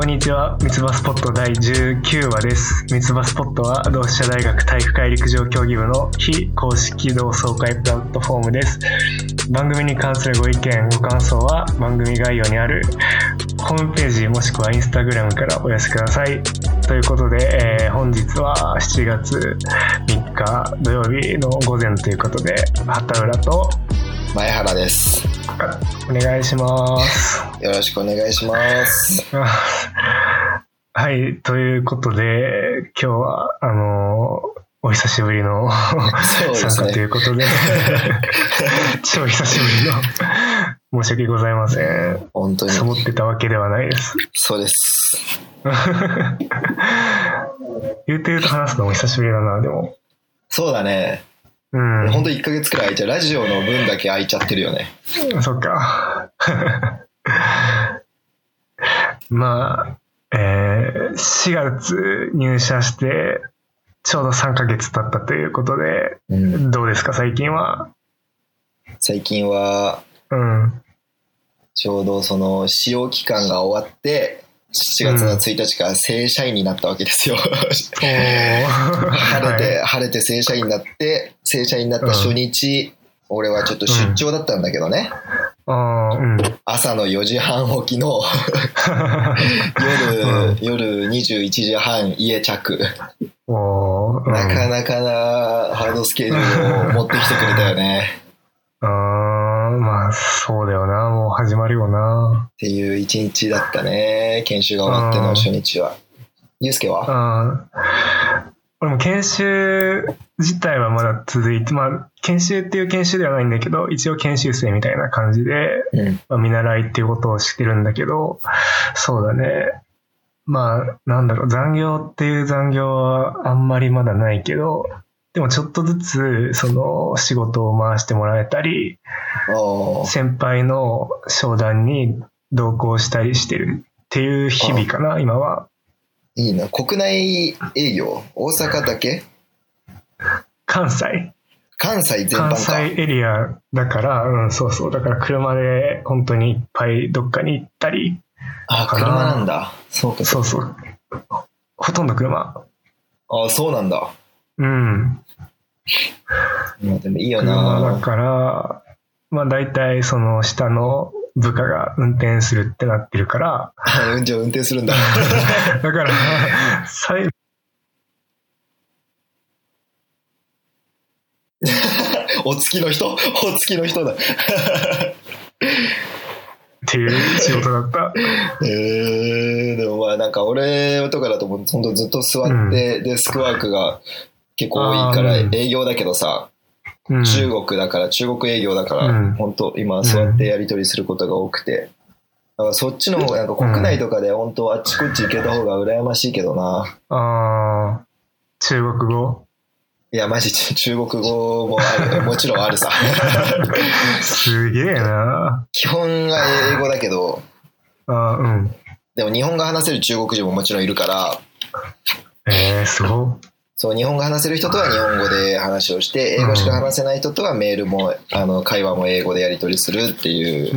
こんにちは。三つ葉スポット第19話です。三つ葉スポットは同志社大学体育会陸上競技部の非公式同窓会プラットフォームです。番組に関するご意見、ご感想は番組概要にあるホームページもしくはインスタグラムからお寄せください。ということで、えー本日は7月3日土曜日の午前ということで、畑浦と前原です。お願いします。よろしくお願いします。はい、ということで、今日は、あの、お久しぶりのそうです参加といね。うことで、超久しぶりの、申し訳ございません。本当に。サボってたわけではないです。そうです。言うて言うと話すのも久しぶりだな、でも。そうだね。うん。本当1ヶ月くらい空いちゃう。ラジオの分だけ空いちゃってるよね。そっか。まあ、えー4月入社して、ちょうど3ヶ月経ったということで、うん、どうですか、最近は？最近は、うん。ちょうどその使用期間が終わって、7月の1日から正社員になったわけですよ。晴れて、はい晴れて正社員になって、正社員になった初日、俺はちょっと出張だったんだけどね。あーうん。朝の4時半起きの夜、夜21時半家着。うんなかなかなハードスケジュールを持ってきてくれたよね。あーまあ、そうだよな。もう始まるよな。っていう一日だったね。研修が終わっての初日は。ゆうすけは？あー俺も研修自体はまだ続いて、まあ、研修っていう研修ではないんだけど、一応研修生みたいな感じで、うん。まあ、見習いっていうことをしてるんだけど、そうだね。まあ、なんだろう、残業っていう残業はあんまりまだないけど、でもちょっとずつ、その、仕事を回してもらえたり、先輩の商談に同行したりしてるっていう日々かな、今は。いいな。国内営業？大阪だけ？関西？関西全関般か。西エリアだから、うん、そうそう。だから車で本当にいっぱいどっかに行ったり、あ、車なんだ。そうか。そうそう。ほとんど車。あ、そうなんだ。うん。まあでもいいよ車だな。から、まあ大体その下の部下が運転するってなってるから、あうんじゃ運転するんだ。だから、最 お付きの人？お付きの人だ。っていう仕事だった。えー、でもまあなんか俺とかだとほんとずっと座ってデスクワークが結構多いから営業だけどさ、うん、中国だから中国営業だから、うん。本当今座ってやり取りすることが多くて、だからそっちの方がなんか国内とかで本当あっちこっち行けた方が羨ましいけどな。ああ、中国語？いやマジ中国語もあるもちろんあるさ。すげえな。基本が英語だけど、あーうん。でも日本語話せる中国人ももちろんいるから、えー、すごそう、日本語話せる人とは日本語で話をして、英語しか話せない人とはメールも、あの、会話も英語でやり取りするってい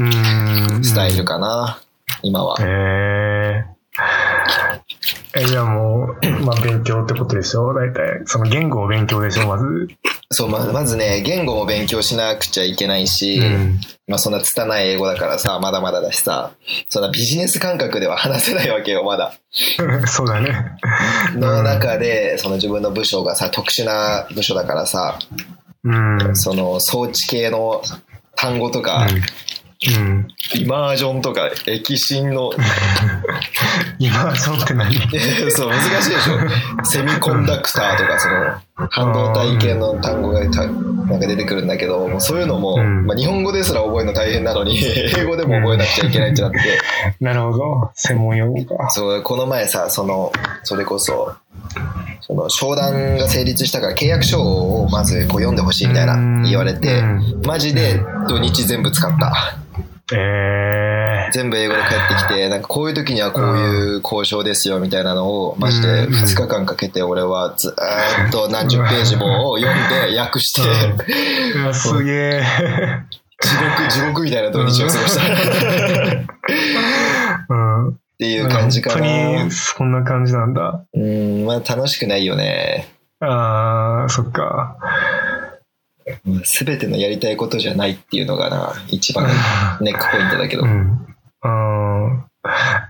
う。スタイルかな、今は。えー。え、じゃあもう、まあ勉強ってことでしょ？大体。その言語を勉強でしょ？まず。そう、ままずね、言語も勉強しなくちゃいけないし、うん。まあそんな拙い英語だからさ、まだまだだしさ、そんなビジネス感覚では話せないわけよ、まだ。そうだね。の中で、その自分の部署がさ、特殊な部署だからさ、うん。その装置系の単語とか、うん。イマージョンとか、液芯の イマージョンって何？そう、難しいでしょ。セミコンダクターとか、その、半導体系の単語がたなんか出てくるんだけど、そういうのも、うんまあ、日本語ですら覚えるの大変なのに、英語でも覚えなくちゃいけないってなって、なるほど。専門用語か。そう、この前さ、その、それこそ、その、商談が成立したから契約書をまずこう読んでほしいみたいなうん言われてうん、マジで土日全部使った。え全部英語で返ってきて、なんかこういう時にはこういう交渉ですよみたいなのを、マジで2日間かけて俺はずーっと何十ページもを読んで訳して、ー。う わすげえ。地獄、地獄みたいな土日を過ごした。うん。っていう感じか本当なに。そんな感じなんだ。うん、まあ楽しくないよね。ああ、そっか。すべてのやりたいことじゃないっていうのがな、一番ネックポイントだけど。うん。うん。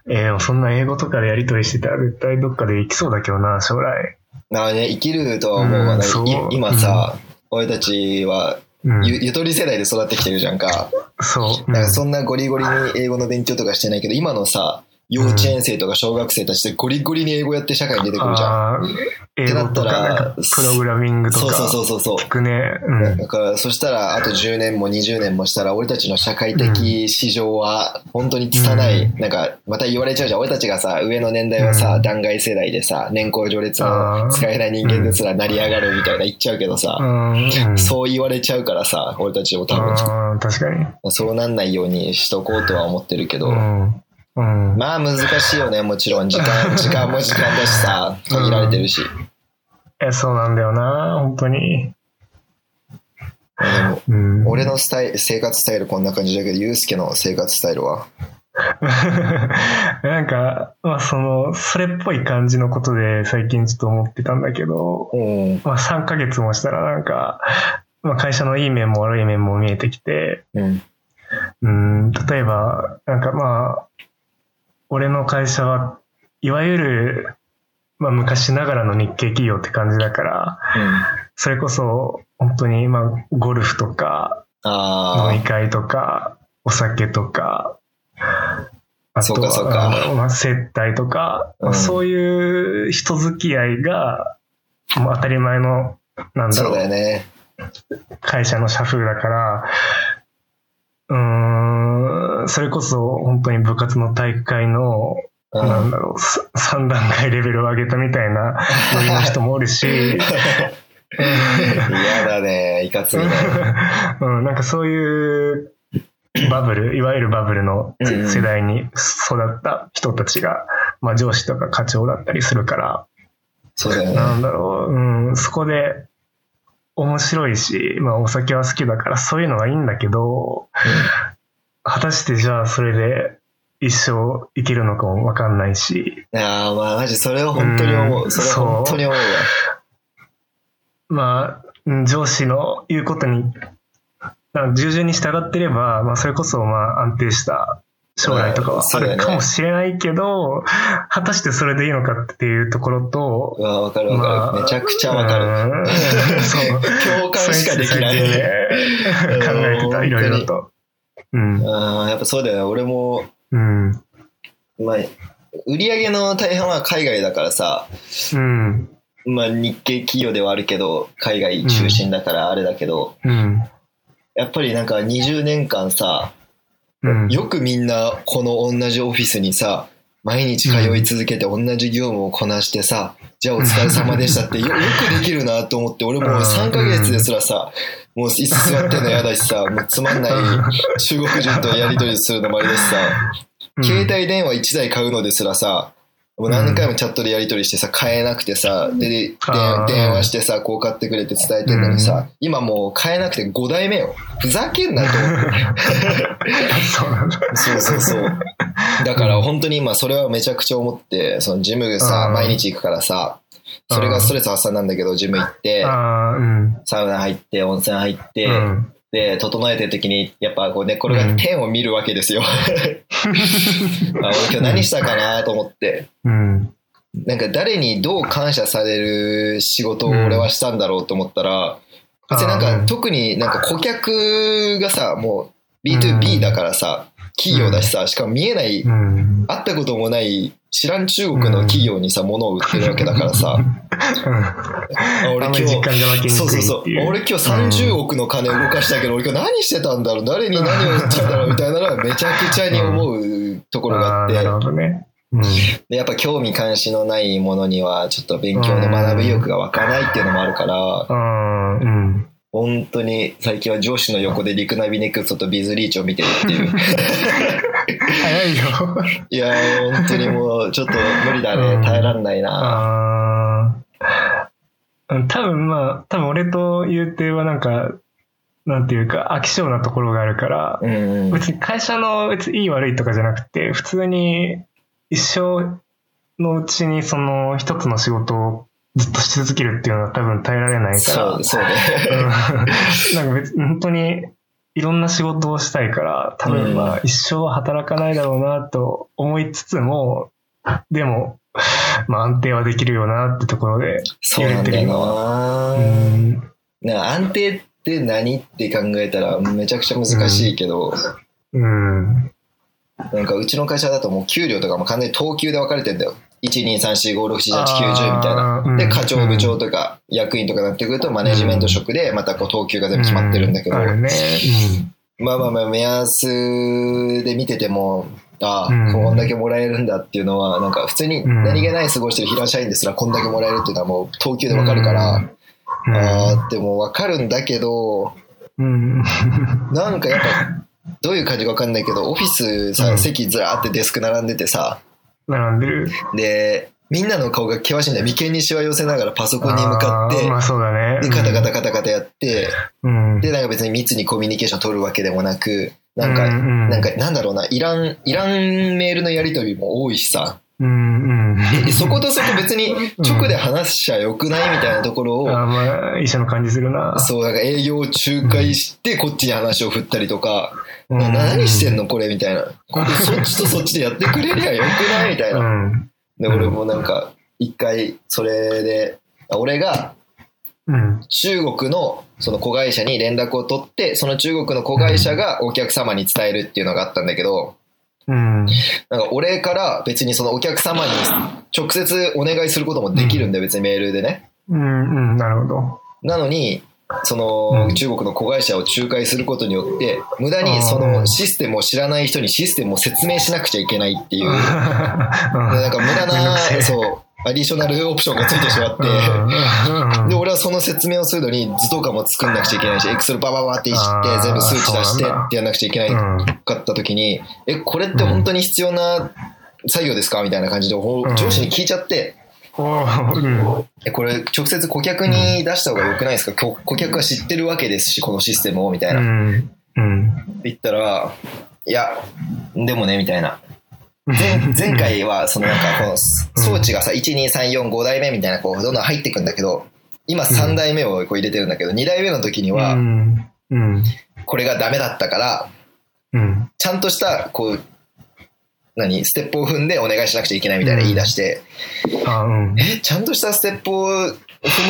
えーそんな英語とかでやりとりしてたら絶対どっかで行きそうだけどな、将来。まあね、生きるとは思うわな。うん今さ、俺たちはうん。ゆゆとり世代で育ってきてるじゃんか。そう。だからそんなゴリゴリに英語の勉強とかしてないけど、今のさ、幼稚園生とか小学生たちでゴリゴリに英語やって社会に出てくるじゃん。あー英語とか、プログラミングとか。そうそうそうそうそう。聞くね。うん。だから、そしたら、あと10年も20年もしたら、俺たちの社会的市場は、本当に拙い、うんなんか、また言われちゃうじゃん。俺たちがさ、上の年代はさ、うん弾劾世代でさ、年功序列の使えない人間ですら成り上がるみたいな言っちゃうけどさ、うん。そう言われちゃうからさ、俺たちも多分、確かに。そうなんないようにしとこうとは思ってるけど、うん。うん。まあ難しいよね、もちろん。時間、時間も時間だしさ、限られてるし。え、そうなんだよな、本当に。でも、うん。俺のスタイル、生活スタイルこんな感じだけど、ユうスケの生活スタイルは？なんか、まあその、それっぽい感じのことで最近ちょっと思ってたんだけど、うん。まあ3ヶ月もしたらなんか、まあ会社のいい面も悪い面も見えてきて、うん。うん、例えば、なんかまあ、俺の会社は、いわゆる、まあ昔ながらの日系企業って感じだから、それこそ本当にまあゴルフとか、あ飲み会とか、お酒とか、あとは、まあ、接待とか、うん。まあそういう人付き合いが、もう当たり前の、なんだろう、ね。会社の社風だから、うーん、それこそ本当に部活の体育会の、うん。なんだろう、さ3段階レベルを上げたみたいなノリの人もおるし、嫌だね、いかついね。うん、なんかそういうバブル、いわゆるバブルの世代に育った人たちが、まあ上司とか課長だったりするから、そうだよね。なんだろう、うん、そこで面白いし、まあお酒は好きだからそういうのがいいんだけど、果たしてじゃあそれで一生生きるのかもわかんないし、ああ、まあマジそれは本当に思う。うんそれは本当に思うわ。まあ、うん上司の言うことに、従順に従ってれば、まあそれこそまあ安定した将来とかはあるかもしれないけど、果たしてそれでいいのかっていうところと、うわ、わかるわかる。まあめちゃくちゃわかる。うんそう。共感しかできない。ね考えてた、いろいろと。うん。やっぱそうだよね。俺も、うん。まあ、売り上げの大半は海外だからさ、うん。まあ日系企業ではあるけど、海外中心だからあれだけど、うん。やっぱりなんか20年間さ、うん。よくみんなこの同じオフィスにさ、毎日通い続けて同じ業務をこなしてさ、じゃあお疲れ様でしたって よよくできるなと思って、俺もう3ヶ月ですらさ、もう椅子座ってんの嫌だしさ、もうつまんない中国人とやりとりするのもあれだしさ、携帯電話1台買うのですらさ、もう何回もチャットでやり取りしてさ、買えなくてさ、で、で電話してさ、こう買ってくれって伝えてんのにさ、今もう買えなくて5台目よ。ふざけんなと思って。そう。そうそう。だから本当に今それはめちゃくちゃ思って、そのジムさ、うん毎日行くからさ、それがストレス発散なんだけど、ジム行って。サウナ入って、温泉入って、うん。で、整えてる時に、やっぱこう寝転がって天を見るわけですよ。あ俺今日何したかなと思って。うん。なんか誰にどう感謝される仕事を俺はしたんだろうと思ったら、別になんかうん特になんか顧客がさ、もう B2B だからさ、企業だしさ、しかも見えないうん。会ったこともない知らん中国の企業にさ、物を売ってるわけだからさ、あ 俺あんまり実感が湧きにくいっていう。そうそうそう。俺今日30億の金動かしたけど、俺今日何してたんだろう？誰に何を売ったんだろうみたいなのはめちゃくちゃに思うところがあって、なるほどね。うん。でやっぱ興味関心のないものにはちょっと勉強の学ぶ意欲が湧かないっていうのもあるから。本当に最近は上司の横でリクナビネクストとビズリーチを見てるっていう。早いよ。いやー、本当にもうちょっと無理だね。耐えらんないな。多分まあ、多分俺と言うてはなんか、なんていうか飽き性なところがあるから、うんうん。別に会社の別にいい悪いとかじゃなくて、普通に一生のうちにその一つの仕事をずっとし続けるっていうのは多分耐えられないから。そう、そうね。うんなんか別に本当にいろんな仕事をしたいから、多分まあ一生は働かないだろうなと思いつつも、でも、まあ安定はできるよなってところで、そうなんだよな。うん、なんか安定って何って考えたらめちゃくちゃ難しいけど、うん、なんかうちの会社だともう給料とかも完全に等級で分かれてんだよ。1、2、3、4、5、6、7、8、9、10みたいな。で、課長、部長とか役員とかなってくると、マネジメント職でまたこう等級が全部決まってるんだけど。まあまあまあ、目安で見てても、ああ、うん。こんだけもらえるんだっていうのは、なんか普通に何気ない過ごしてる平社員ですらこんだけもらえるっていうのはもう等級で分かるから、うん、ああ、でも分かるんだけど、うん。なんかやっぱ、どういう感じか分かんないけど、オフィスさ、うん。席ずらーってデスク並んでてさ、並んでる。で、みんなの顔が険しいんだよ。眉間にしわ寄せながらパソコンに向かってまあそうだね。で、カタカタカタカタやって、うん。で、なんか別に密にコミュニケーション取るわけでもなく、なんか、うんうんなんか、なんだろうな、いらん、いらんメールのやり取りも多いしさ、うんうん。え そことそこ別に直で話しちゃよくないみたいなところを、あーまあ、一緒の感じするな。そう、なんか営業を仲介して、こっちに話を振ったりとか、うんな何してんの？これみたいな。そっちとそっちでやってくれりゃよくないみたいな。うん。で、俺もなんか、一回、それで、あ俺がうん。中国のその子会社に連絡を取って、その中国の子会社がお客様に伝えるっていうのがあったんだけど、うん。なんか俺から別にそのお客様に直接お願いすることもできるんだよ、別にメールでね。うん。うん。なるほど。なのに、そのうん中国の子会社を仲介することによって、無駄にそのシステムを知らない人にシステムを説明しなくちゃいけないっていう、で なんか無駄な、そう、アディショナルオプションがついてしまって、うん。で、俺はその説明をするのに図とかも作んなくちゃいけないし、エクセルバババっていじって全部数値出してってやんなくちゃいけないうんかった時に、え、これって本当に必要な作業ですか？みたいな感じで上司に聞いちゃって。え、これ直接顧客に出した方が良くないですか？顧顧客は知ってるわけですし、このシステムを、みたいな。うって。言ったら、いや、でもね、みたいな。前 前回は、そのなんか、この装置がさ、1、2、3、4、5代目みたいな、こう、どんどん入っていくんだけど、今3代目をこう入れてるんだけど、2代目の時には。これがダメだったから、うん。ちゃんとした、こう、何ステップを踏んでお願いしなくちゃいけないみたいな言い出して。え、ちゃんとしたステップを踏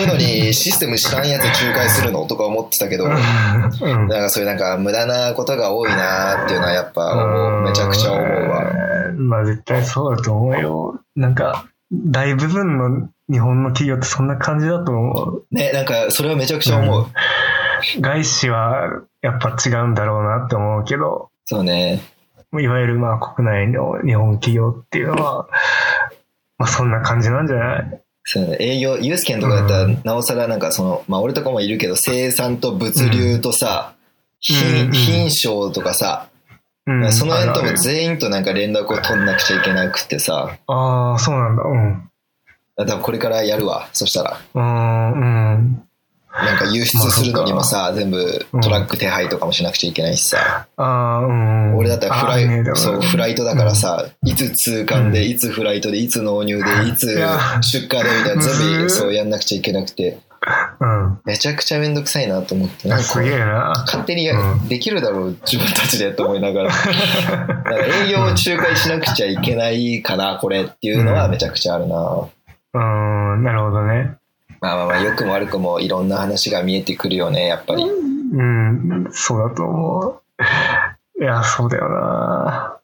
むのに システム知らんやつ仲介するの？とか思ってたけど、なんうん。かそういうなんか無駄なことが多いなっていうのはやっぱめちゃくちゃ思うわ。うん。まあ絶対そうだと思うよ。なんか、大部分の日本の企業ってそんな感じだと思う。ね、なんかそれはめちゃくちゃ思う。外資はやっぱ違うんだろうなって思うけど、そうね。いわゆるまあ国内の日本企業っていうのは、まあそんな感じなんじゃない？そうね。営業、ユースケンとかだったらうんなおさらなんかその、まあ俺とかもいるけど生産と物流とさ、うんうん品品商とかさ、うん。その辺とも全員となんか連絡を取んなくちゃいけなくてさ、ああ、そうなんだ。うん。多分これからやるわ。そしたら。うん、うん。なんか輸出するのにもさ、全部トラック手配とかもしなくちゃいけないしさ。ああ、うん。俺だったらフライ、ねそう、フライトだからさ、いつ通関で、うんいつフライトで、いつ納入で、いつ出荷でみたいな、全部そうやんなくちゃいけなくて、うん。めちゃくちゃめんどくさいなと思って、なんか。勝手にできるだろう、自分たちでと思いながら。営業を仲介しなくちゃいけないかな、これっていうのはめちゃくちゃあるな。うん、なるほどね。まあまあまあ、良くも悪くもいろんな話が見えてくるよね、やっぱり。うん、そうだと思う。いや、そうだよな。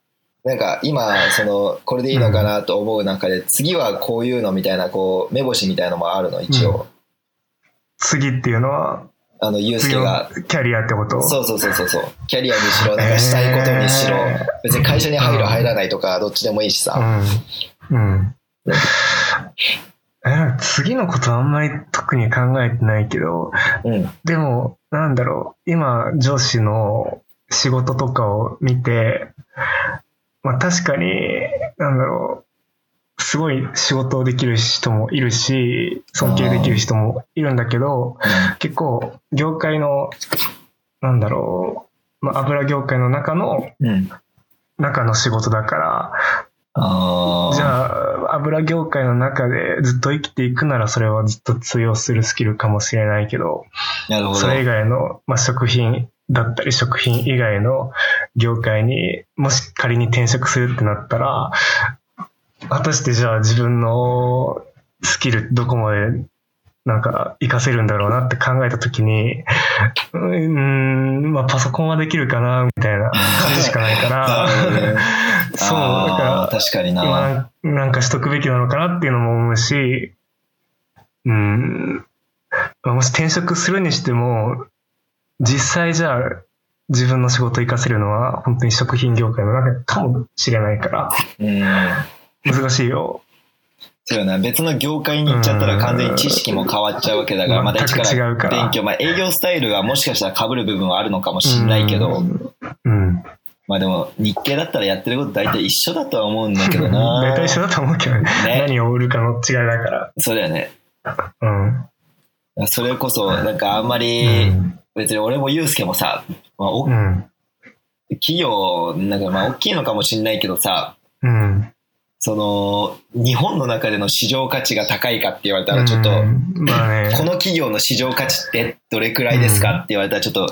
なんか今、その、これでいいのかなと思う中で、次はこういうのみたいな、こう、目星みたいのもあるの、一応。次っていうのは、あの、ユうス次のケが。キャリアってこと？そうそうそうそうそう。キャリアにしろ、なんかしたいことにしろえー、別に会社に入る入らないとか、どっちでもいいしさ。うん。うん。え次のことあんまり特に考えてないけど、うん。でも、なんだろう、今、上司の仕事とかを見て、まあ確かに、なんだろう、すごい仕事をできる人もいるし、尊敬できる人もいるんだけど、結構、業界の、なんだろう、まあ油業界の中の、うん。中の仕事だから。じゃあ、油業界の中でずっと生きていくならそれはずっと通用するスキルかもしれないけど、ど。それ以外の、まあ、食品だったり食品以外の業界にもし仮に転職するってなったら、果たしてじゃあ自分のスキルどこまでなんか活かせるんだろうなって考えたときに、うーん、まあパソコンはできるかなみたいな感じしかないから、そう、だから確かにな。今なんかしとくべきなのかなっていうのも思うし、うん、まあもし転職するにしても、実際じゃあ自分の仕事を活かせるのは本当に食品業界の中かもしれないから、うん。難しいよ。そうよな。別の業界に行っちゃったら完全に知識も変わっちゃうわけだから、また一からうから勉強。まあ営業スタイルがもしかしたら被る部分はあるのかもしれないけど、うん。まあでも日系だったらやってること大体一緒だとは思うんだけどな。大体一緒だと思うけどね。ね何を売るかの違いだから。そうだよね。うん。それこそ、なんかあんまうり、ん。別に俺もユうスケもさ、まあ、おうん。企業、なんかまあ大きいのかもしれないけどさ、うん。その、日本の中での市場価値が高いかって言われたらちょっと、うんまあね。この企業の市場価値ってどれくらいですかって言われたらちょっと、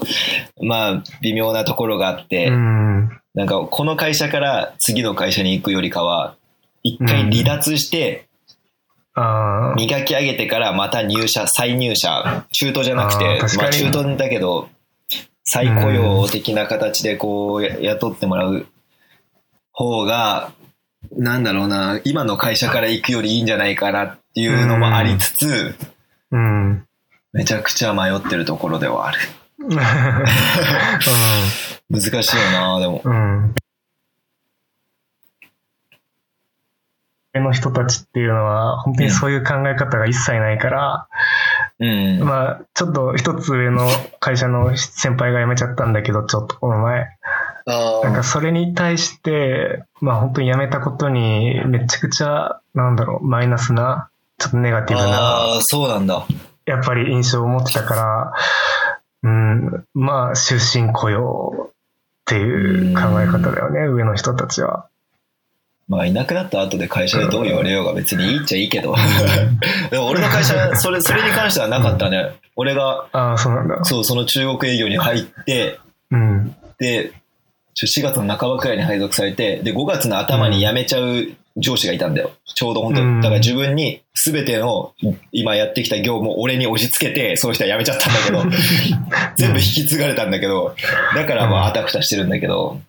まあ微妙なところがあって、うん。なんかこの会社から次の会社に行くよりかは、一回離脱して。磨き上げてからまた入社、再入社、中途じゃなくあてまあ中途だけど、再雇用的な形でこうや雇ってもらう方が、なんだろうな、今の会社から行くよりいいんじゃないかなっていうのもありつつ、うん。めちゃくちゃ迷ってるところではある。う難しいよな、でも。ん。うん。の人たちっていうのは、本当にそういう考え方が一切ないから、うん。まあ、ちょっと一つ上の会社の先輩が辞めちゃったんだけど、ちょっとこの前。あなんかそれに対して、まあ本当に辞めたことにめちゃくちゃ、なんだろう、マイナスな、ちょっとネガティブな、そうなんだ。やっぱり印象を持ってたから、うん、まあ終身雇用っていう考え方だよね、上の人たちは。まあ、いなくなった後で会社でどう言われようが別にいいっちゃいいけど。でも俺の会社、それ、それに関してはなかったね。俺が、ああ、そうなんだ。そう、その中国営業に入って、うん。で、4月の半ばくらいに配属されて、で、5月の頭に辞めちゃう上司がいたんだよ。ちょうど本当うんだから自分に全ての今やってきた業務を俺に押し付けて、その人は辞めちゃったんだけど、全部引き継がれたんだけど、だからまああたふたしてるんだけど、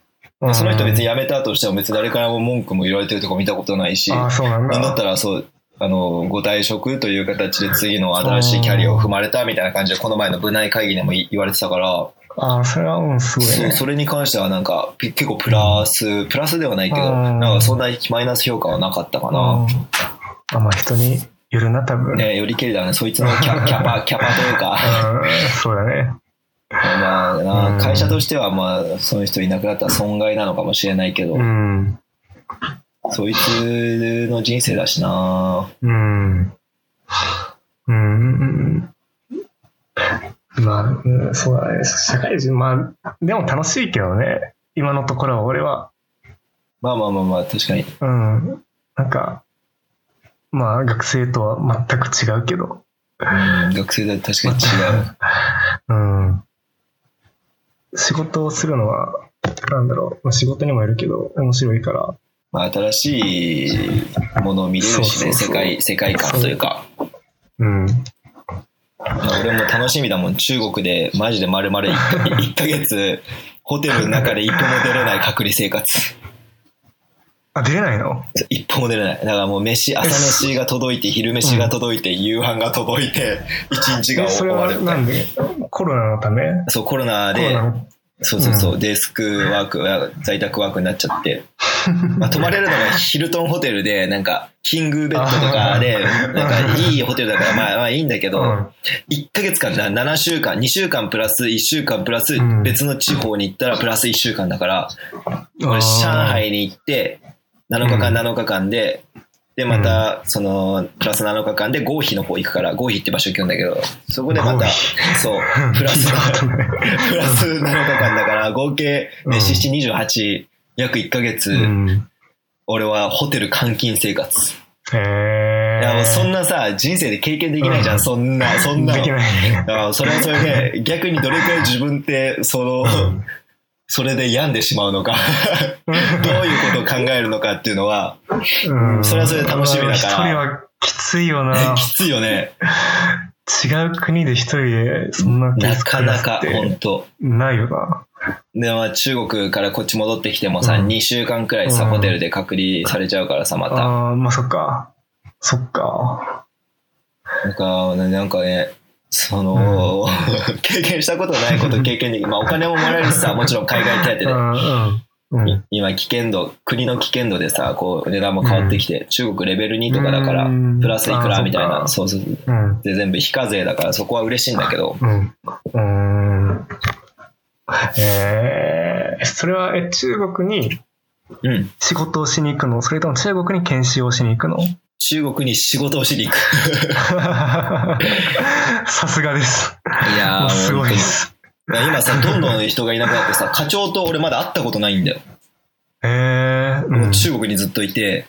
まあその人別に辞めたとしても別に誰からも文句も言われてるとこ見たことないし、ああ、そうなんなんだっだ。たらそう、あの、ご退職という形で次の新しいキャリアを踏まれたみたいな感じで、この前の部内会議でも言われてたから、ああ、それはうん、すごいね。それに関してはなんか、ぴ結構プラス、プラスではないけど、うんなんかそんなマイナス評価はなかったかな。うんあ、まあ人によるな、多分。ね、よりけりだね。そいつのキャ キャパ、キャパというか、うん、そうだね。まあな、うん会社としてはまあ、その人いなくなったら損害なのかもしれないけど、うん。そいつの人生だしな。うん。うん。まあ、うんそうだね。社会人、まあ、でも楽しいけどね。今のところは俺は。まあまあまあまあ、確かに。うん。なんか、まあ、学生とは全く違うけど。うん、学生だと確かに違う。うん。仕事をするのは、なんだろう。まあ仕事にもよるけど、面白いから。まあ、新しいものを見れるしね、そうそうそう世界、世界観というか。うん。まあ俺も楽しみだもん。中国でマジで丸々 1, ヶ月、ホテルの中で一歩も出れない隔離生活。あ、出れないの？一歩も出れない。だからもう飯、朝飯が届いて、昼飯が届いて、夕飯が届いて、一日が終わるみたいな。んで？コロナのため？そう、コロナでコロナ、のそうそうそう、デスクワーク、在宅ワークになっちゃって、まあ、泊まれるのがヒルトンホテルで、なんか、キングベッドとかで、なんか、いいホテルだから、まあ、まあいいんだけど、うん。1ヶ月間だ、7週間、2週間プラス1週間プラスうん。別の地方に行ったらプラス1週間だから、あ俺ー。上海に行って、7日間うん。7日間で、で、また、その、プラス7日間で合肥の方行くから、合肥って場所行くんだけど、そこでまた、そう、プラス、プラス7日間だから、合計、ね、うん7、7、28、約1ヶ月、うん。俺はホテル監禁生活。へえ。いや、もうそんなさ、人生で経験できないじゃん、うんそんな、そんなの。できないね。だからそれはそれで、逆にどれくらい自分って、その、うんそれで病んでしまうのか、どういうことを考えるのかっていうのは、うんそれはそれで楽しみだから一人はきついよな。きついよね。違う国で一人でそんななかなか、本当ないよな。で、まあ中国からこっち戻ってきてもさ、うん2週間くらいさ、うんホテルで隔離されちゃうからさ、また。ああ、まあそっか。そっか。なんか、なんかね、その、経験したことないこと経験できまあお金ももらえるしさ、もちろん海外手当でう。んうん。うん。今危険度、国の危険度でさ、こう値段も変わってきて、中国レベル2とかだからうん、プラスいくらみたいな、そうそう。うん。で、全部非課税だからそこは嬉しいんだけど、うん。うん。えー、それは、え、中国にうん。仕事をしに行くの？それとも中国に研修をしに行くの？中国に仕事をしに行く。さすがです。いやすごいで本す。今さ、どんどん人がいなくなってさ、課長と俺まだ会ったことないんだよ。えー、う。もうん中国にずっといて、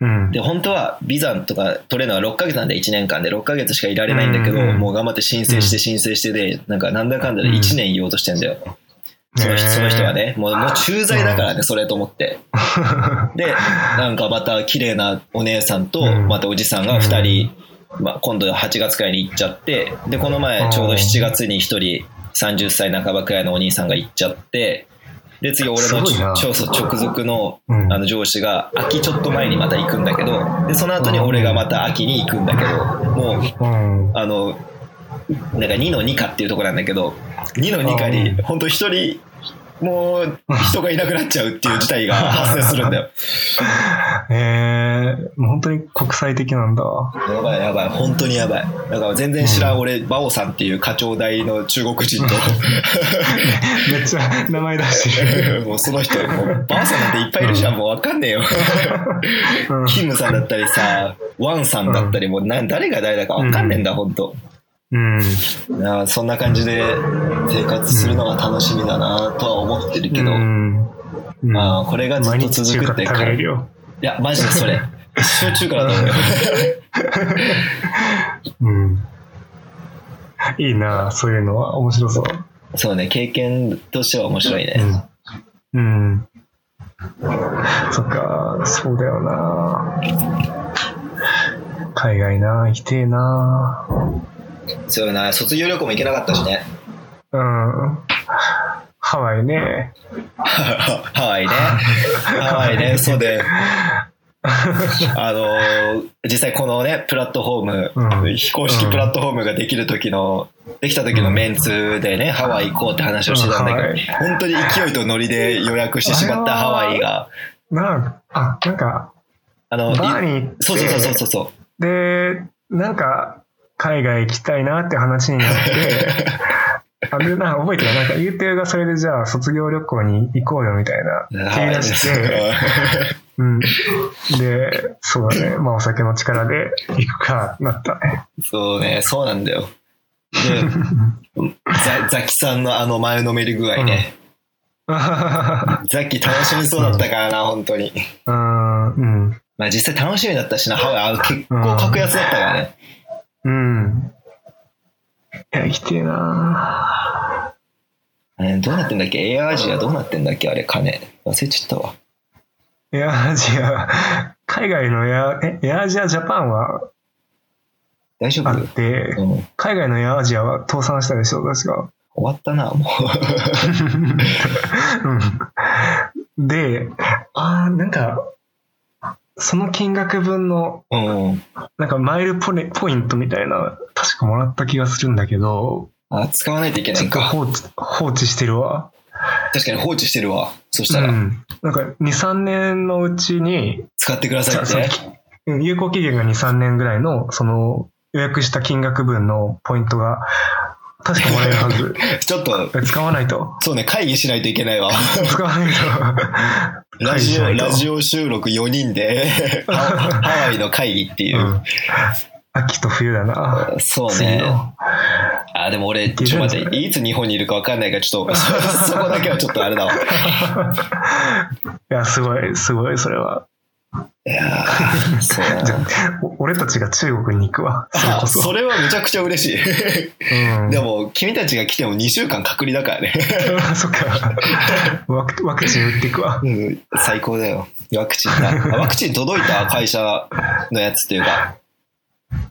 うん。で、本当はビザとか取れるのは6ヶ月なんで1年間で6ヶ月しかいられないんだけど、うんもう頑張って申請して申請してで、なんかなんだかんだで1年言おうとしてんだよ。その人その人はね、もうもう駐在だからね、それと思って。で、なんかまた綺麗なお姉さんと、うん。またおじさんが2人、まあ、今度8月くらいに行っちゃって、で、この前ちょうど7月に1人30歳半ばくらいのお兄さんが行っちゃって、で、次俺のすごいな。超直属のうん。あの上司が秋ちょっと前にまた行くんだけど、で、その後に俺がまた秋に行くんだけど、もう、うん。あの、なんか2の2かっていうところなんだけど、2の2かにうん、本当一人、もう人がいなくなっちゃうっていう事態が 発生するんだよ。えー、もう本当に国際的なんだ。やばいやばい、本当にやばい。だから全然知らん俺、バオさんっていう課長代の中国人と、めっちゃ名前出してる。もうその人、もうバオさんなんていっぱいいるじゃん、もうわかんねえよ。うんキムさんだったりさ、ワンさんだったり、もうな誰が誰だかわかんねえんだ、本当。うん。なそんな感じで生活するのが楽しみだなとは思ってるけど、うん。うんまあこれがずっと続くって毎日中華食べれるよ。いや、マジでそれ。一生中華だと思うよ。うん。いいなそういうのは面白そう。そうね、経験としては面白いね。うん。うん。そっか、そうだよな海外な行きてえなそうよな、卒業旅行も行けなかったしね。うん。ハワイね。ハワイね。ハワイね、そうで。あのー実際このね、プラットフォーム、うん非公式プラットフォームができる時の、できた時のメンツでね、ハワイ行こうって話をしてたんだけど、うんはい本当に勢いとノリで予約してしまったハワイが、なんあ、なんか、あの、バーいにそうそうそうそうそう。で、なんか、海外行きたいなって話になって、あれな、覚えてる？なんか、言うてがそれでじゃあ卒業旅行に行こうよみたいな、切り出して、うん。で、そうだね。まあお酒の力で行くか、なったね。そうね、そうなんだよ。で、ザザキさんのあの前のめり具合ね。ザキ楽しみそうだったからな、本当に。うん、うん。まあ実際楽しみだったしな、ハワイ、あ結構格安だったからね。うん。いや、行きてえなえーどうなってんだっけ？エアアジアどうなってんだっけ？あれ、金。忘れちゃったわ。エアアジア、海外のエア、え、エアアジアジャパンは？大丈夫？あって、うん、終海外のエアアジアは倒産したでしょ、確か。わったな、もう。ん。で、ああ、なんか、その金額分の。なんかマイルポネポイントみたいな、確かもらった気がするんだけど、あ、使わないといけないか。放置、放置してるわ。確かに放置してるわ。そしたら、うん。なんか2、3年のうちに、使ってくださいって。うん有効期限が2、3年ぐらいの、その予約した金額分のポイントが、確かもらえるはず。ちょっと、使わないと。そうね、会議しないといけないわ。使わないと。ラジオ、ラジオ収録4人で、ハ ハワイの会議っていうう。ん。秋と冬だな。そうね。あ、でも俺、ちょっと待って、いつ日本にいるか分かんないから、ちょっと、そ そこだけはちょっとあれだわ。いや、すごい、すごい、それは。いや 俺たちが中国に行くわ。そそ。それはめちゃくちゃ嬉しい。うん、でも、君たちが来ても2週間隔離だからね。あ そっか。ワクワクチン打っていくわ。うん、最高だよ。ワクチンワクチン届いた？会社のやつっていうか。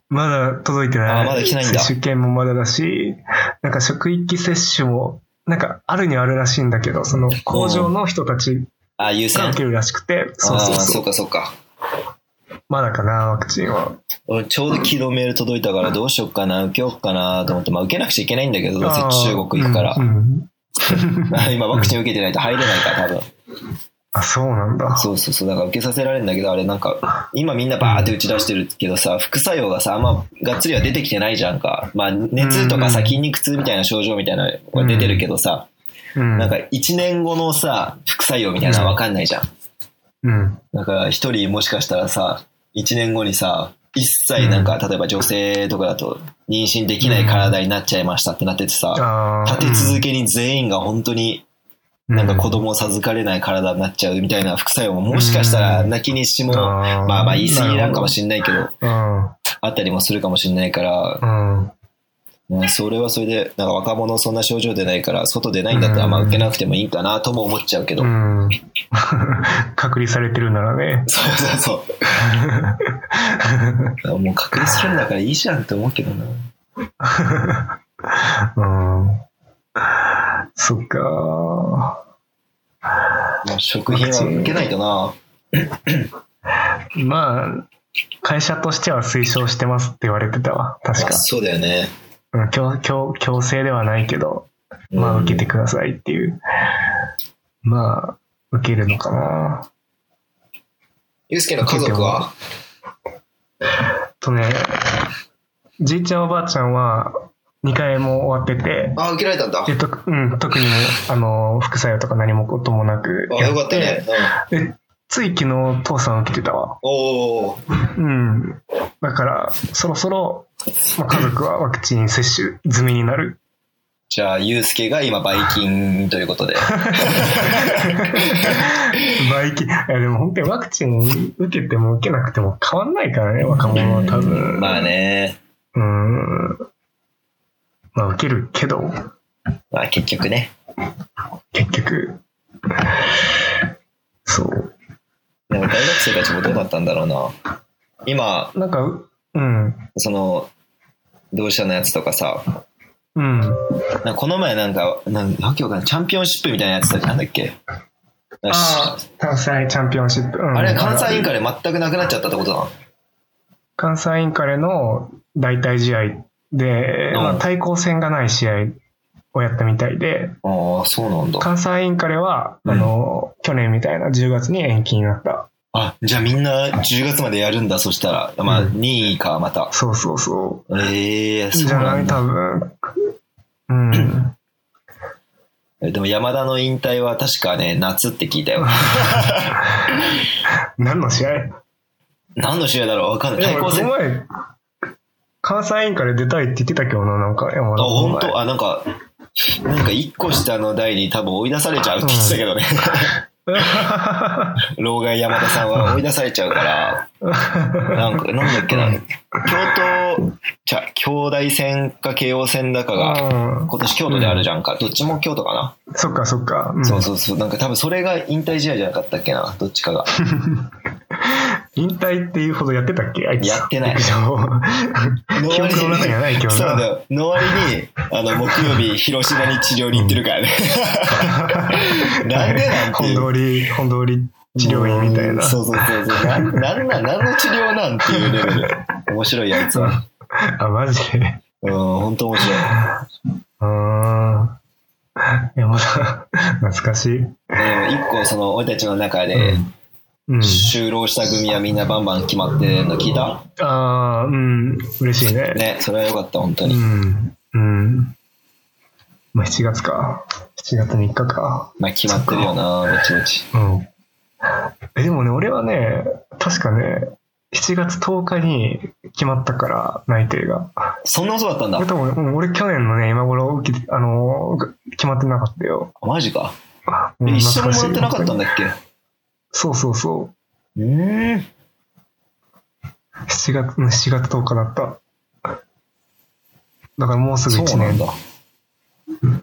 まだ届いてない。あまだ来てないんだ接種券もまだだし、なんか職域接種も、なんかあるにはあるらしいんだけど、その工場の人たちあ、優先が受けるらしくて、そうそうそ。そううかそうか。まだかな、ワクチンは。俺ちょうど昨日メール届いたからどうしよっかな、受けようかなと思って、まあ受けなくちゃいけないんだけど、どうせ中国行くからう。んうん 今ワクチン受けてないと入れないから多分。あ、そうなんだ。そうそうそう、だから受けさせられるんだけど、あれなんか、今みんなバーって打ち出してるけどさ、副作用がさ、あんまがっつりは出てきてないじゃんか。まあ熱とかさ、うん筋肉痛みたいな症状みたいなのが出てるけどさ、うん。なんか1年後のさ、副作用みたいなのわかんないじゃん。うん。だから一人もしかしたらさ、1年後にさ、一切なんか、例えば女性とかだと妊娠できない体になっちゃいましたってなっててさ、立て続けに全員が本当になんか子供を授かれない体になっちゃうみたいな副作用ももしかしたら泣きにしも、まあまあ言い過ぎなんかもしんないけど、うん。あったりもするかもしんないから、うん。ねそれはそれで、なんか若者そんな症状出ないから、外出ないんだったらまあ受けなくてもいいかなとも思っちゃうけど。うん。隔離されてるならね。そうそうそう。もう隔離するんだからいいじゃんって思うけどな。うん。そっか。まあ、食品は受けないとな。まあ、会社としては推奨してますって言われてたわ。確か。まあそうだよね。うん強強強制ではないけど、まあうん受けてくださいっていう。まあ、受けるのかな。ゆうすけの家族は？とね、じいちゃんおばあちゃんは2回も終わってて、あ、受けられたんだ。でとうん、特にもあの副作用とか何もこともなくあ、やよかったね。うんでつい昨日父さん受けてたわ。おお。うん。だから、そろそろ、まあ、家族はワクチン接種済みになる。じゃあ、ゆうすけが今、バイキンということで。バイキン、いやでも本当にワクチン受けても受けなくても変わんないからね、若者は多分。まあね。うん。まあ受けるけど、まあ結局ね。結局。そう。でも大学生たちもどうだったんだろうな。今、なんか、うん。その、同志社のやつとかさ、うん。なんかこの前なんか、なんわけわかんない。チャンピオンシップみたいなやつだなんだっけ？ああ、関西チャンピオンシップ。うんあれ、関西インカレ全くなくなっちゃったってことなの？関西インカレの代替試合で、うんまあ、対抗戦がない試合をやったみたいで、ああ、そうなんだ。関西インカレは、うんあの、去年みたいな10月に延期になった。あ、じゃあみんな10月までやるんだ、そしたら。まあ、うん2位か、また。そうそうそええう。そうじゃな、ないんだ多。分。うん。でも山田の引退は確かね、夏って聞いたよ。何の試合？何の試合だろうわかんない。対抗戦。関西インカレ出たいって言ってたけどな、なんか山田の本前当？あ、なんか、なんか1個下の台に多分追い出されちゃうって言ってたけどね。老害山田さんは追い出されちゃうから、なんか、なんだっけな、京都、じゃ、京大戦か慶応戦だかが、うん今年京都であるじゃんか。どっちも京都かな。そっかそっか。うんそうそうそう。なんか多分それが引退試合じゃなかったっけな。どっちかが。引退っていうほどやってたっけ？あいつ。やってない陸上 記憶の中にはないけどな。そうだよ。の割に、あの、木曜日、広島に治療に行ってるからね。なんでなんて本。通り、本通り治療院みたいな。そうそうそうそう。なん、なんなん、何の治療なんていうレベル。面白いやつは。あ、マジで？うん、本当面白い。うーん。いや、まだ、懐かしい。一個、その、俺たちの中で、うん。就労した組はみんなバンバン決まってるの聞いた？ああ、うん。嬉しいね。ね、それはよかった、本当うに。ん。うん。まあ、7月か。7月3日か。まあ、決まってるよな、ぼちぼち。うん。え、でもね、俺はね、確かね、7月10日に決まったから、内定が。そんな遅かったんだ俺。多分、うん俺去年のね、今頃あのー決まってなかったよ。マジか。うん一緒ももらってなかったんだだっけ？そうそうそうーん。7月、うん7月10日だった。だからもうすぐ1年。そうなんだ。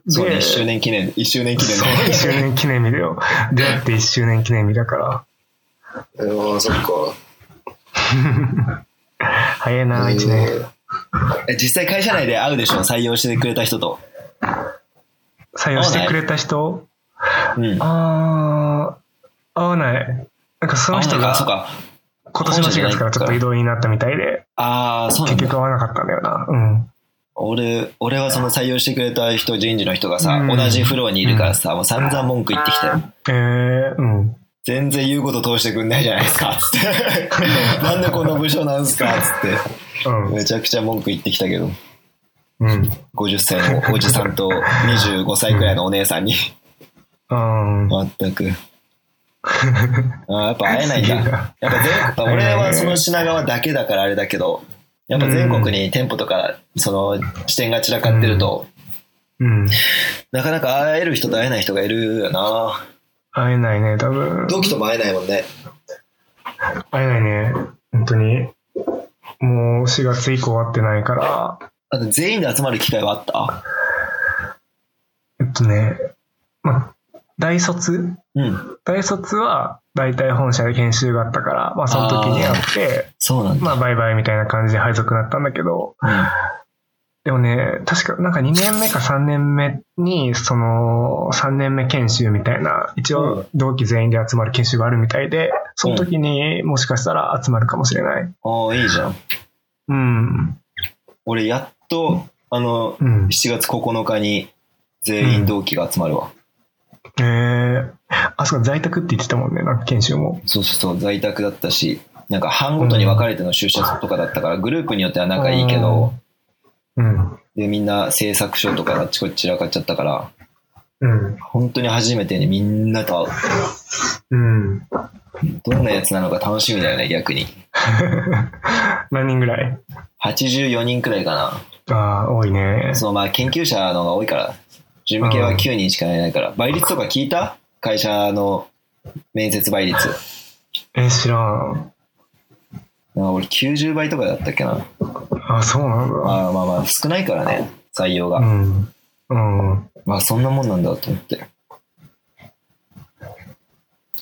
そうね、で1周年記念、1周年記念そう、1周年記念日だよ。出会って1周年記念日だから。ああ、そっか。早いな、1年。え実際会社内で会うでしょ？採用してくれた人と。採用してくれた人？うん。あー、合わない。なんかその人あが。今年の4月からちょっと異動になったみたいで、ああ、そう。結局合わなかったんだよな。うん。俺、俺はその採用してくれた人、人事の人がさ、うん同じフロアにいるからさ、もう散々文句言ってきたよ。えー、うん。全然言うこと通してくんないじゃないですか、つって。なんでこの部署なんすか、つって。うん。めちゃくちゃ文句言ってきたけど、うん。50歳のおじさんと25歳くらいのお姉さんに、うん。全く。あーやっぱ会えないんだ。やっぱ全国、俺はその品川だけだからあれだけど、やっぱ全国に店舗とか、その支店が散らかってると、うん。なかなか会える人と会えない人がいるよな。会えないね、多分。同期とも会えないもんね。会えないね。本当に。もう4月以降会ってないから、あと全員で集まる機会はあった？えっとね、まあ、大卒うん。大卒は大体本社で研修があったから、まあその時に会って、そうなんだ。まあバイバイみたいな感じで配属になったんだけど、うんでもね、確かなんか2年目か3年目に、その3年目研修みたいな、一応同期全員で集まる研修があるみたいで、その時にもしかしたら集まるかもしれない。ああ、いいじゃん。うん。俺、やっと、あの、うん。7月9日に全員同期が集まるわ。えー、あ、そうか、在宅って言ってたもんね、なんか研修も。そうそうそう、在宅だったし、なんか班ごとに分かれての出社とかだったから、グループによっては仲いいけど、うん。で、みんな制作書とかあっちこっち散らかっちゃったから、うん。本当に初めてにみんなと会うん。う。どんなやつなのか楽しみだよね、逆に。何人ぐらい？84人くらいかな。ああ、多いね。そのまあ研究者の方が多いから、事務系は9人しかいないから、倍率とか聞いた？会社の面接倍率。え、知らん。なんか俺90倍とかだったっけな。あ、そうなんだ。まあまあまあ少ないからね、採用が。うん。うん。まあそんなもんなんだと思って。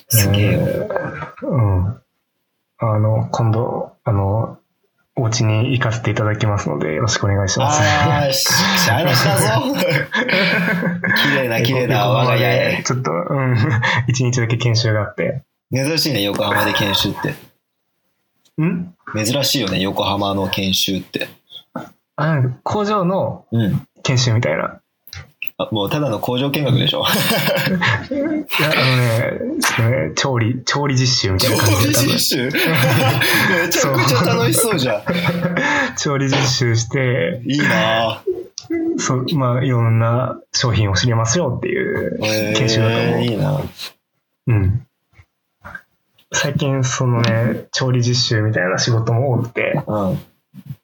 すげえよ。えーうん。あの、今度、あの、お家に行かせていただきますので、よろしくお願いします。ああ、し、ゃれしだぞ。綺麗な綺麗な我が家へ。ちょっと、うん。一日だけ研修があって。珍しいね、横浜で研修って。ん珍しいよね、横浜の研修って。あ、工場の。研修みたいな。あもうただの工場見学でしょ。いや、あのね、ね、調理、調理実習みたいな感じで多分実習？めちゃくちゃ楽しそうじゃん。調理実習して、いいなぁ。そう、まあ、いろんな商品を知りますよっていうえ研修だと思う。ー、いいなうん。最近、そのね、調理実習みたいな仕事も多くて、うん。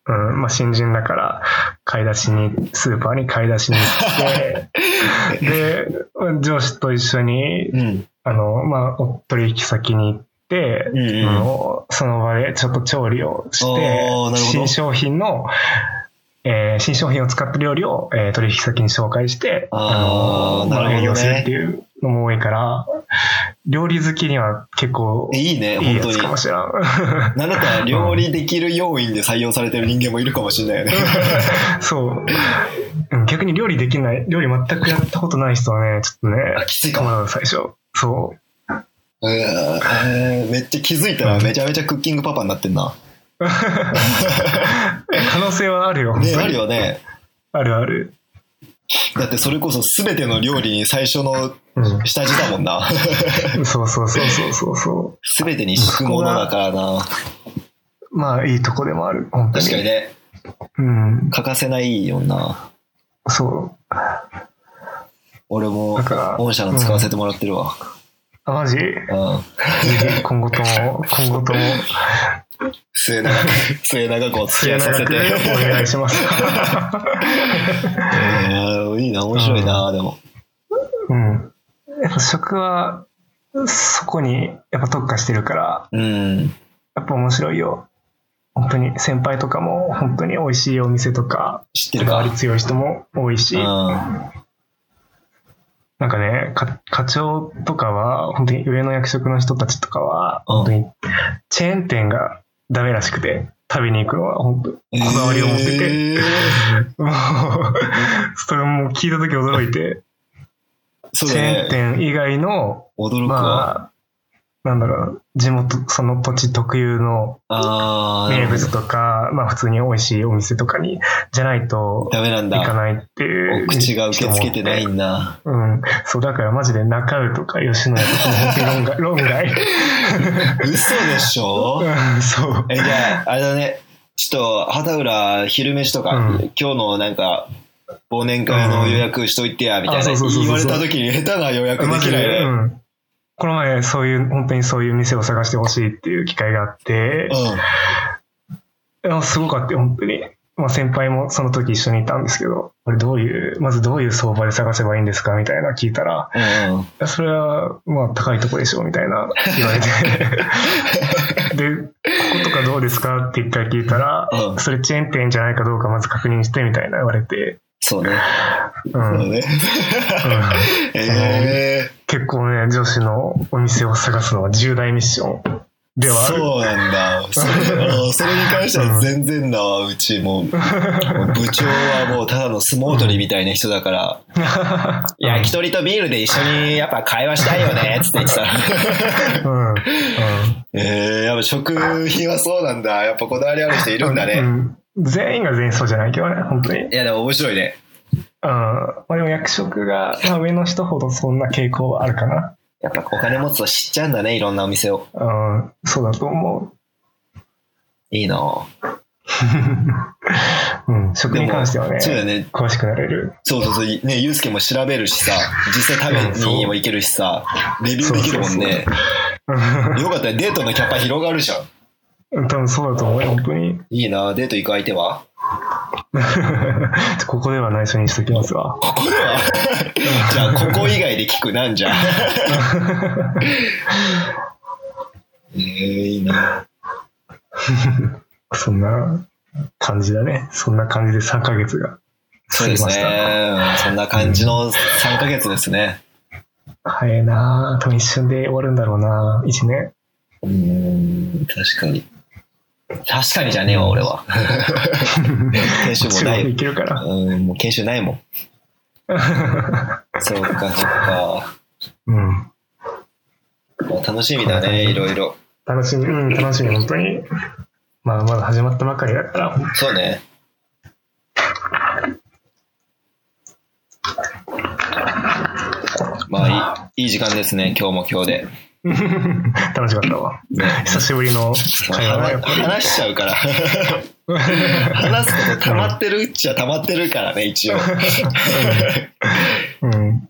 うん、まあ、新人だから、買い出しに、スーパーに買い出しに行って、で、上司と一緒に、うん。あの、まあ、お取引先に行って、うんうんあのその場でちょっと調理をして、新商品の、えー新商品を使った料理を、えー取引先に紹介して、あーのまなるほどね。営業するっていうのも多いから、料理好きには結構いいいね、本当に。かもしれん。なたら料理できる要員で採用されてる人間もいるかもしれないよね。そう。うん逆に料理できない、料理全くやったことない人はね、ちょっとね、あきついかも最初。そう。うーめっちゃ気づいたらめちゃめちゃクッキングパパになってんな。可能性はあるよ。ね、あるよね。あるある。だってそれこそ全ての料理に最初のうん。下地だもんな。そうそうそうそうそうそ全てに敷くものだからな。う。まあ、いいとこでもある。本当に。確かにね、うん。欠かせないよな。そう。俺も御社の使わせてもらってるわ。あ、マジ？ぜうん。ひ今後とも、今後とも、末永く、末永くお付き合いさせて。お願いします。えーいいな、面白いな、でも。うん。やっぱ食は、そこに、やっぱ特化してるから、うん。やっぱ面白いよ。本当に先輩とかも本当に美味しいお店とか、知ってるかり強い人も多いし、うん。なんかね、か課長とかは、本当に上の役職の人たちとかは、うん本当にチェーン店がダメらしくて、食べに行くのは本当こだわりを持ってて、え ーもう、それも聞いた時驚いて、チェーンね。店以外の、驚くわ。まあ、なんだろう、地元、その土地特有の名物とか、まあ普通に美味しいお店とかに、じゃないとダメなんだ。行かないっていう。お口が受け付けてないんだ。うん。そう、だからマジで中尾とか吉野家とか本当に論外。論外。嘘でしょ？うん、そう。え、じゃあ、あれだね。ちょっと、畑浦昼飯とか、うん今日のなんか、忘年会の予約しといてや、みたいなうそうそうそう言われた時に下手な予約で、きないね。うん。うん。この前、そういう、本当にそういう店を探してほしいっていう機会があって、いやすごかったよ、本当に。まあ先輩もその時一緒にいたんですけど、これどういう、まずどういう相場で探せばいいんですかみたいな聞いたら、うんそれは、まあ、高いとこでしょ、みたいな言われて。で、こことかどうですかって一回聞いたら、うんそれチェーン店じゃないかどうかまず確認して、みたいな言われて、そうね。うん。そううんね。え結構ね、女子のお店を探すのは重大ミッションー、ではある。そうなんだ。それあそれに関しては全然だわ、うちもう。もう部長はもうただの相撲取りみたいな人だから、焼き鳥とビールで一緒にやっぱ会話したいよね、つって言ってた。うん。うん。えー、やっぱ食品はそうなんだ。やっぱこだわりある人いるんだうね。ん全員が全員そうじゃないけどね、本当に。うん。いや、でも面白いね。まあでも役職が、まあ、上の人ほどそんな傾向はあるかな。やっぱお金持つと知っちゃうんだね、いろんなお店を。うん。そうだと思いいなう。うん。食に関してはね、そうだよね。詳しくなれる。そうそうそう。ね、ゆうすけも調べるしさ、実際食べにも行けるしさ、レビューできるもんね。よかったね。デートのキャパ広がるじゃん。うん多分そうだと思うよ、本当に。いいなデート行く相手は？ここでは内緒にしときますわ。ここでは？じゃあ、ここ以外で聞くなんじゃ。えー、いいなそんな感じだね。そんな感じで3ヶ月がそうです。ね。そんな感じの3ヶ月ですね。早いなぁ。多分一瞬で終わるんだろうな1年。うーん、確かに。確かにじゃねえわ、俺は。研 修もない。行けるから。うん、もう研修ないもん。そうか、そっか。うん。楽しみだね、いろいろ。楽しみ、うん、楽しみ、本当に。まあ、まだ始まったばかりだから、そうね。まあいい、いい時間ですね、今日も今日で。楽しかったわ。久しぶりの会話。話しちゃうから。話すこと溜まってるっちゃ溜まってるからね、一応。うん。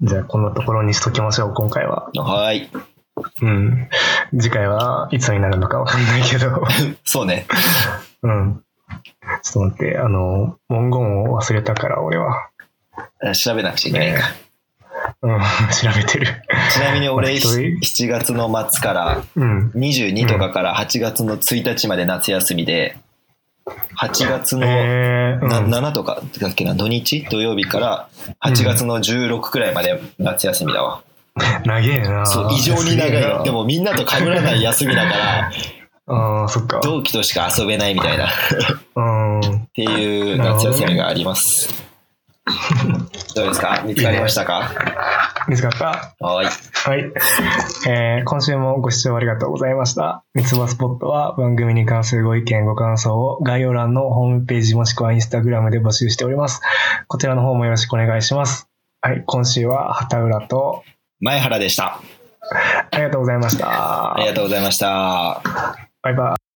じゃあ、こんなところにしときましょう、今回は。はい。うん。次回はいつになるのかわかんないけど。そうね。うん。ちょっと待って、あの、文言を忘れたから、俺は。調べなくちゃいけないか。うん、調べてる。ちなみに俺、ま あ一人7月の末から、うん。22とかから8月の1日まで夏休みで、8月の、えー、なうん、7とかだっけな、土日？土曜日から8月の16くらいまで夏休みだわ。長えなそう、異常に長い。でもみんなと被らない休みだから、ああ、そっか。同期としか遊べないみたいな、っうん。ていう夏休みがあります。どうですか？見つかりましたか？見つかった？はい。はい。えー今週もご視聴ありがとうございました。三つ葉スポットは番組に関するご意見、ご感想を概要欄のホームページもしくはインスタグラムで募集しております。こちらの方もよろしくお願いします。はい。今週は畑浦と、前原でした。ありがとうございました。ありがとうございました。バイバイ。